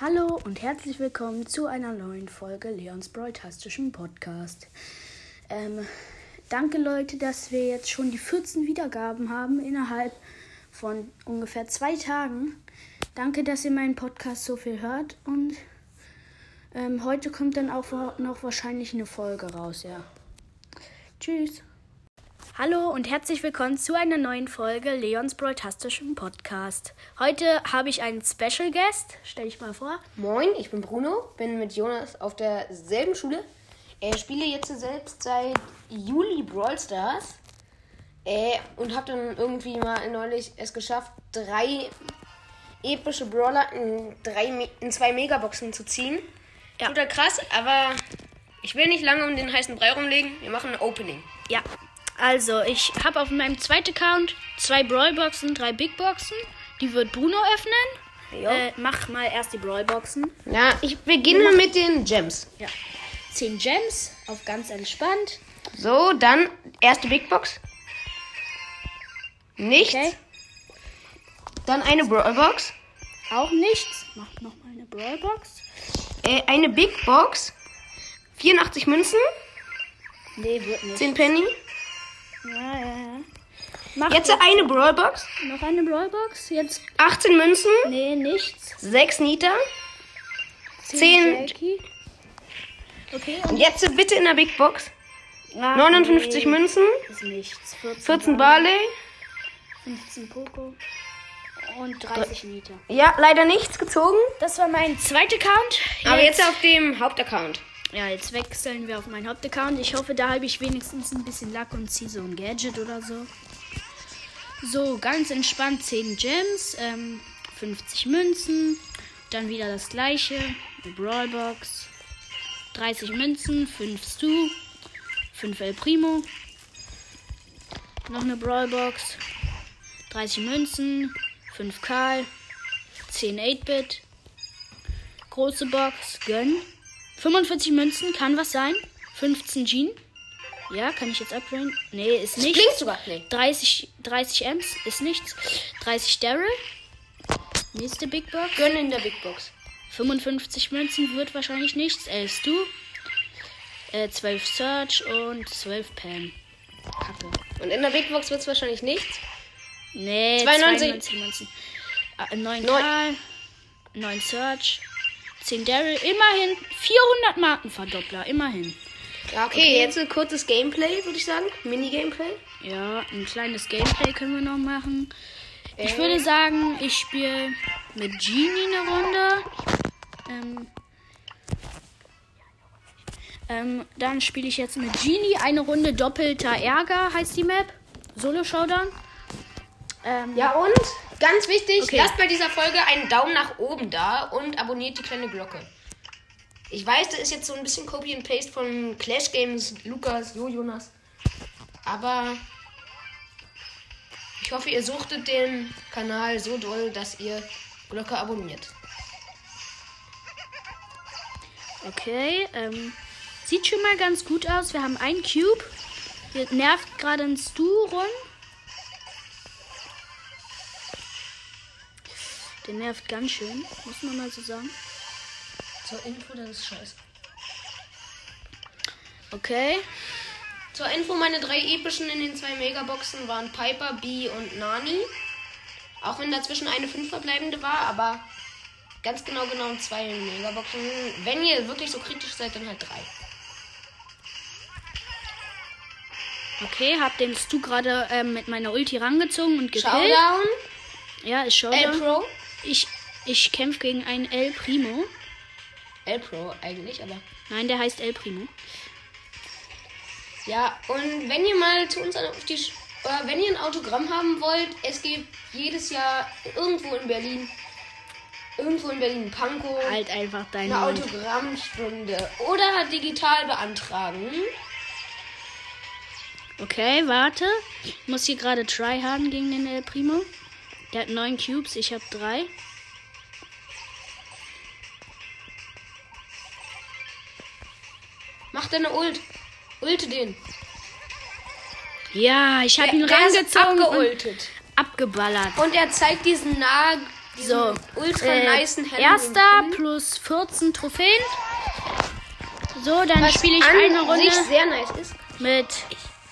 Hallo und herzlich willkommen zu einer neuen Folge Leons Brawl-tastischen Podcast. Ähm, danke Leute, dass wir jetzt schon die 14 Wiedergaben haben innerhalb von ungefähr zwei Tagen. Danke, dass ihr meinen Podcast so viel hört und ähm, heute kommt dann auch noch wahrscheinlich eine Folge raus, ja. Tschüss. Hallo und herzlich willkommen zu einer neuen Folge Leons Brawl-tastischen Podcast. Heute habe ich einen Special Guest. Stell dich mal vor. Moin, ich bin Bruno, bin mit Jonas auf derselben Schule. Ich spiele jetzt selbst seit Juli Brawl Stars äh, und habe dann irgendwie mal neulich es geschafft, drei epische Brawler in, drei, in zwei Megaboxen zu ziehen. Ja. Total krass, aber ich will nicht lange um den heißen Brei rumlegen. Wir machen ein Opening. Ja, also, ich habe auf meinem zweiten Account zwei Brawlboxen, drei Big Boxen. Die wird Bruno öffnen. Äh, mach mal erst die Brawlboxen. Ja, ich beginne mit den Gems. Ja. Zehn Gems, auf ganz entspannt. So, dann erste Big Box. Nichts. Okay. Dann eine Brawlbox. Auch nichts. Mach nochmal eine Brawlbox. Äh, eine Big Box. 84 Münzen. Nee, wird nicht. 10 Penny. Ja, ja, ja. Mach jetzt eine Brawlbox. Noch eine Brawlbox. Jetzt 18 Münzen. Nee, nichts. 6 Nita. 10. 10 okay. Und, und jetzt bitte in der Big Box. Ach, 59 nee. Münzen. Ist nichts. 14, 14 Barley. 15 Poco. Und 30 Nita. Ja, leider nichts gezogen. Das war mein zweiter Account. Jetzt Aber jetzt auf dem Hauptaccount. Ja, jetzt wechseln wir auf meinen Hauptaccount. Ich hoffe, da habe ich wenigstens ein bisschen Lack und ziehe so ein Gadget oder so. So, ganz entspannt 10 Gems, ähm, 50 Münzen, dann wieder das gleiche, eine Brawlbox, 30 Münzen, 5 Stu, 5 El Primo, noch eine Brawlbox, 30 Münzen, 5 Karl, 10 8-Bit, große Box, Gönn. 45 Münzen, kann was sein. 15 Jean. Ja, kann ich jetzt upgraden? Nee, ist nicht. Klingt sogar. Nee. 30, 30 Ms ist nichts. 30 Daryl. Nächste Big Box. Gönn in der Big Box. 55 Münzen wird wahrscheinlich nichts. 11 Stu. Äh, 12 Search und 12 Pam. Kacke. Und in der Big Box wird es wahrscheinlich nichts. Nee, 92, 92 Münzen. Äh, 9 Karl. 9 Search. 10 Daryl. Immerhin 400 Markenverdoppler. Immerhin. Ja, okay, okay, jetzt ein kurzes Gameplay, würde ich sagen. Mini-Gameplay. Ja, ein kleines Gameplay können wir noch machen. Äh. Ich würde sagen, ich spiele mit Genie eine Runde. Ähm, ähm, dann spiele ich jetzt mit Genie eine Runde doppelter Ärger, heißt die Map. Solo Showdown. Ähm, ja, und ganz wichtig, okay. lasst bei dieser Folge einen Daumen nach oben da und abonniert die kleine Glocke. Ich weiß, das ist jetzt so ein bisschen Copy and Paste von Clash Games, Lukas, Jo Jonas. Aber ich hoffe, ihr suchtet den Kanal so doll, dass ihr Glocke abonniert. Okay, ähm, sieht schon mal ganz gut aus. Wir haben einen Cube. Hier nervt gerade ein Stu rum. Der nervt ganz schön, muss man mal so sagen. Zur Info, das ist scheiße. Okay. Zur Info, meine drei epischen in den zwei Megaboxen waren Piper, B und Nani. Auch wenn dazwischen eine fünf verbleibende war, aber ganz genau genommen zwei Megaboxen. Wenn ihr wirklich so kritisch seid, dann halt drei. Okay, hab den Stu gerade ähm, mit meiner Ulti rangezogen und gekillt. Showdown. Ja, ist Showdown. El Pro. Ich, ich kämpfe gegen einen El Primo. El Pro eigentlich, aber. Nein, der heißt El Primo. Ja, und wenn ihr mal zu uns auf die. Oder wenn ihr ein Autogramm haben wollt, es gibt jedes Jahr irgendwo in Berlin. Irgendwo in Berlin Panko. Halt einfach deine Eine Autogrammstunde. Oder digital beantragen. Okay, warte. Ich muss hier gerade try haben gegen den El Primo. Der hat neun Cubes, ich habe drei. Mach deine Ult. Ulte den. Ja, ich habe ihn rangezogen. Abgeultet. abgeballert. Und er zeigt diesen nah, So, ultra äh, Halloween erster plus 14 Trophäen. So, dann spiele ich eine Runde sehr nice ist. mit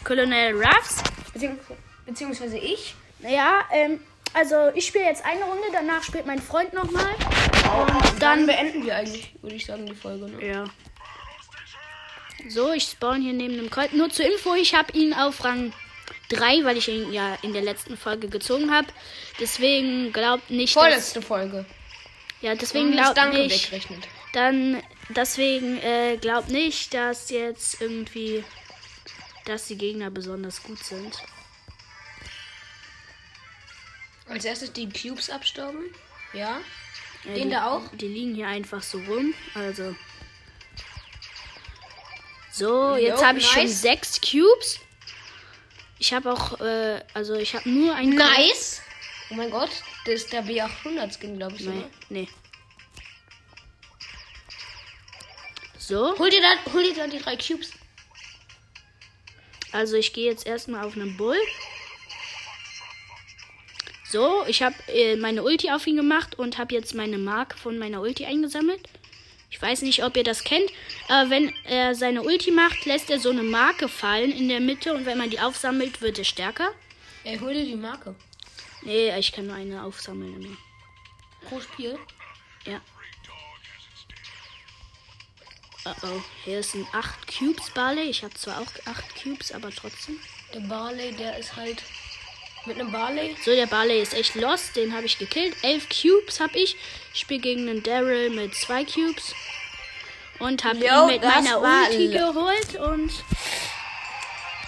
Colonel Ruffs. Beziehungs beziehungsweise ich. Ja, ähm, also ich spiele jetzt eine Runde, danach spielt mein Freund nochmal. Und Dann dann. beenden wir eigentlich, würde ich sagen, die Folge. Ne? Ja. So, ich spawn hier neben dem Colt. Nur zur Info, ich habe ihn auf Rang 3, weil ich ihn ja in der letzten Folge gezogen habe. Deswegen glaubt nicht, dass, Vorletzte Folge. ja, deswegen glaubt Danke nicht, wegrechnet. dann deswegen äh, glaubt nicht, dass jetzt irgendwie, dass die Gegner besonders gut sind. Als erstes die Cubes abstauben. Ja. Ja, Den die, da auch? Die liegen hier einfach so rum. Also. So, jetzt habe ich schon nice. sechs Cubes. Ich habe auch, äh, also ich habe nur ein. Nice. Oh mein Gott, das ist der B800 Skin, glaube ich. Nee, sogar. nee. So, Hol dir da, hol dir da die drei Cubes. also ich gehe jetzt erstmal auf einen Bull. So, ich habe äh, meine Ulti auf ihn gemacht und habe jetzt meine Marke von meiner Ulti eingesammelt. Ich weiß nicht, ob ihr das kennt, aber wenn er seine Ulti macht, lässt er so eine Marke fallen in der Mitte und wenn man die aufsammelt, wird er stärker. Ey, hol dir die Marke. Nee, ich kann nur eine aufsammeln immer. Pro Spiel. Ja. Oh oh, hier sind 8 Cubes Barley. Ich habe zwar auch 8 Cubes, aber trotzdem. Der Barley, der ist halt mit einem Barley. So, der Barley ist echt lost. Den habe ich gekillt. 11 Cubes habe ich. Ich spiele gegen einen Daryl mit 2 Cubes. Und habe Jo, ihn mit meiner Ulti geholt. Und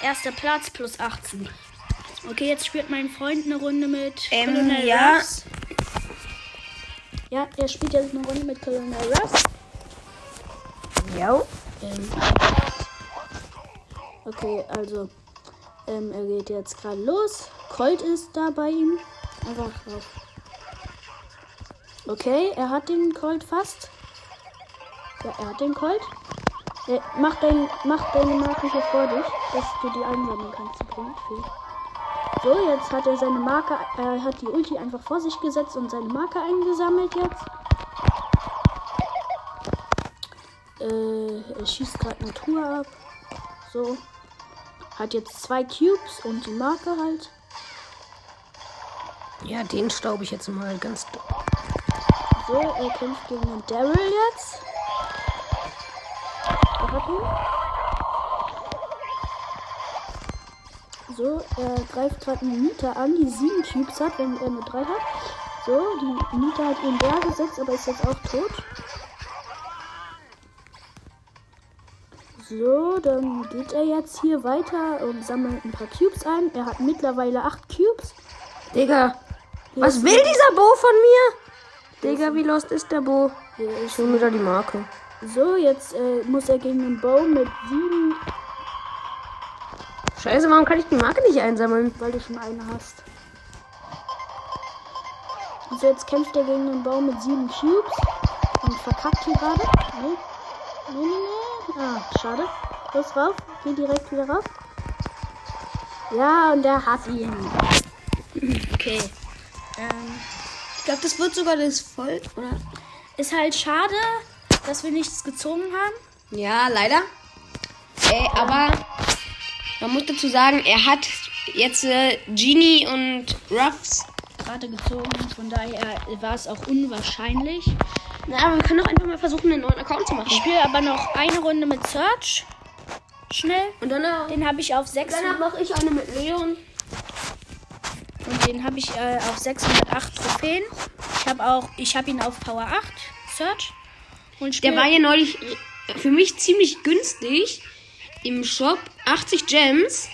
erster Platz plus 18. Okay, jetzt spielt mein Freund eine Runde mit Ähm, Colonel ja. Ruffs. Ja, er spielt jetzt eine Runde mit Colonel Ruffs. Ja. Ähm, okay, also ähm, er geht jetzt gerade los. Colt ist da bei ihm. Einfach drauf. Okay, er hat den Colt fast. Ja, er hat den Colt. Äh, mach, dein, mach deine Marke hier vor dich, dass du die einsammeln kannst. So, jetzt hat er seine Marke, er hat die Ulti einfach vor sich gesetzt und seine Marke eingesammelt jetzt. Äh, er schießt gerade eine Tour ab. So. Hat jetzt zwei Cubes und die Marke halt. Ja, den staube ich jetzt mal ganz. So, er kämpft gegen den Daryl jetzt. Ihn. So, er greift gerade eine Nita an, die sieben Cubes hat, wenn er nur drei hat. So, die Nita hat ihren Bär gesetzt, aber ist jetzt auch tot. So, dann geht er jetzt hier weiter und sammelt ein paar Cubes ein. Er hat mittlerweile acht Cubes. Digga, was will dieser Bo von mir? Digga, wie lost ist der Bo? Ich hol mir da die Marke. So, jetzt äh, muss er gegen den Bow mit sieben, Scheiße, warum kann ich die Marke nicht einsammeln? weil du schon eine hast. Also jetzt kämpft er gegen den Bow mit sieben Cubes und verkackt hier gerade. Nee. Nee, nee, nee. Ah, schade. Los rauf. Geh direkt wieder rauf. Ja, und er hat ihn. Okay. Ähm, Ich glaube, das wird sogar das voll, oder? ist halt schade, dass wir nichts gezogen haben. Ja, leider. Äh, aber man muss dazu sagen, er hat jetzt äh, Genie und Ruffs. Gerade gezogen, von daher war es auch unwahrscheinlich. Na, aber wir können doch einfach mal versuchen, einen neuen Account zu Ich machen. spiele aber noch eine Runde mit Search. Schnell. Und danach, Den habe ich auf 6 danach mache ich eine mit Leon. Und den habe ich äh, auf 608 Trophäen. Ich habe auch, ich habe ihn auf Power 8 Search und Der war ja neulich äh, für mich ziemlich günstig im Shop. 80 Gems.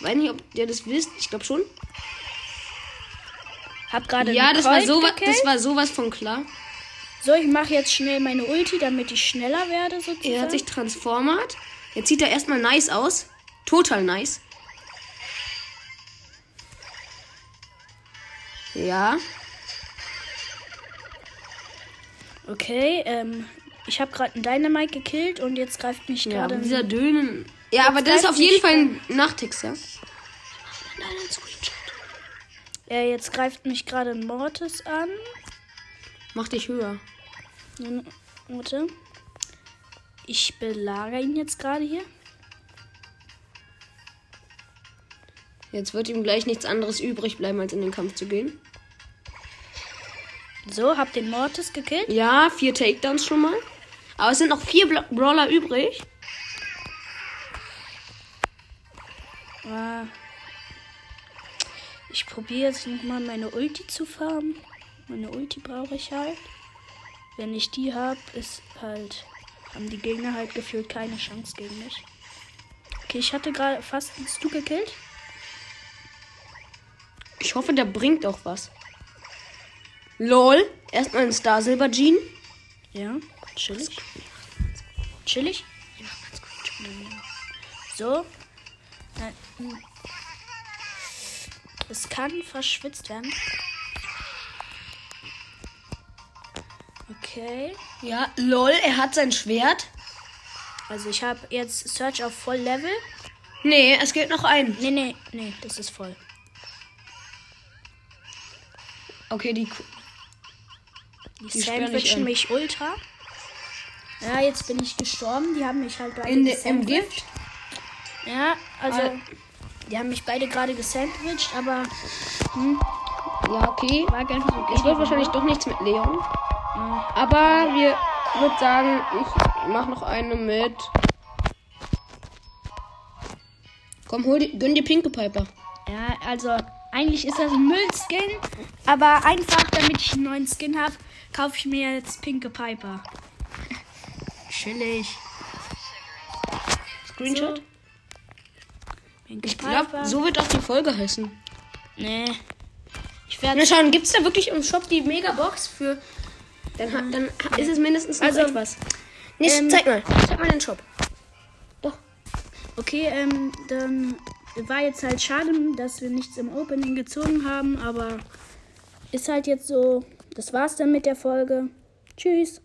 Weiß nicht, ob ihr das wisst. Ich glaube schon. hab gerade Ja, das war, sowas, das war sowas von klar. So, ich mache jetzt schnell meine Ulti, damit ich schneller werde sozusagen. Er hat sich transformert. Jetzt sieht er erstmal nice aus. Total nice. Ja. okay, ähm, ich habe gerade einen Dynamite gekillt und jetzt greift mich Ja, gerade dieser Dönen. Ja, aber das ist auf jeden Fall ein Nachtix, ja? Äh, jetzt greift mich gerade ein Mortis an. Mach dich höher. Nun, Warte. Ich belagere ihn jetzt gerade hier. Jetzt wird ihm gleich nichts anderes übrig bleiben, als in den Kampf zu gehen. So, hab den Mortis gekillt. Ja, vier Takedowns schon mal. Aber es sind noch vier Bla Brawler übrig. Ah. Ich probiere jetzt nochmal meine Ulti zu farmen. Meine Ulti brauche ich halt. Wenn ich die habe, ist halt. Haben die Gegner halt gefühlt keine Chance gegen mich. Okay, ich hatte gerade fast einen Stu gekillt. Ich hoffe, der bringt auch was. LOL. Erstmal ein Star Silber Jean. Ja, chillig. Chillig? So. Nein. hm. Es kann verschwitzt werden. Okay. Ja, LOL. Er hat sein Schwert. Also ich habe jetzt Search auf Voll Level. Nee, es geht noch ein. Nee, nee, nee, das ist voll. Okay, die. Die, sandwichen an. mich ultra. Ja, jetzt bin ich gestorben. Die haben mich halt beide In im. Gift. Ja, also Ah. die haben mich beide gerade gesandwiched, aber Ja, okay. war ganz okay. Es wird wahrscheinlich doch nichts mit Leon. Aber wir würde sagen, ich mach noch eine mit. Komm, hol die, gönn dir Pinke Piper. Ja, also eigentlich ist das ein Müllskin, aber einfach, damit ich einen neuen Skin habe, kaufe ich mir jetzt Pinke Piper. Chillig. Screenshot. Pinke Ich glaube, so wird auch die Folge heißen. Nee. Ich werde Na schauen, gibt's da wirklich im Shop die Megabox für. Dann, ha- dann ha- ist es mindestens noch Also, etwas. Nee, ähm, zeig mal. Zeig mal den Shop. Doch. Okay, ähm, dann war jetzt halt schade, dass wir nichts im Opening gezogen haben, aber ist halt jetzt so. Das war's dann mit der Folge. Tschüss.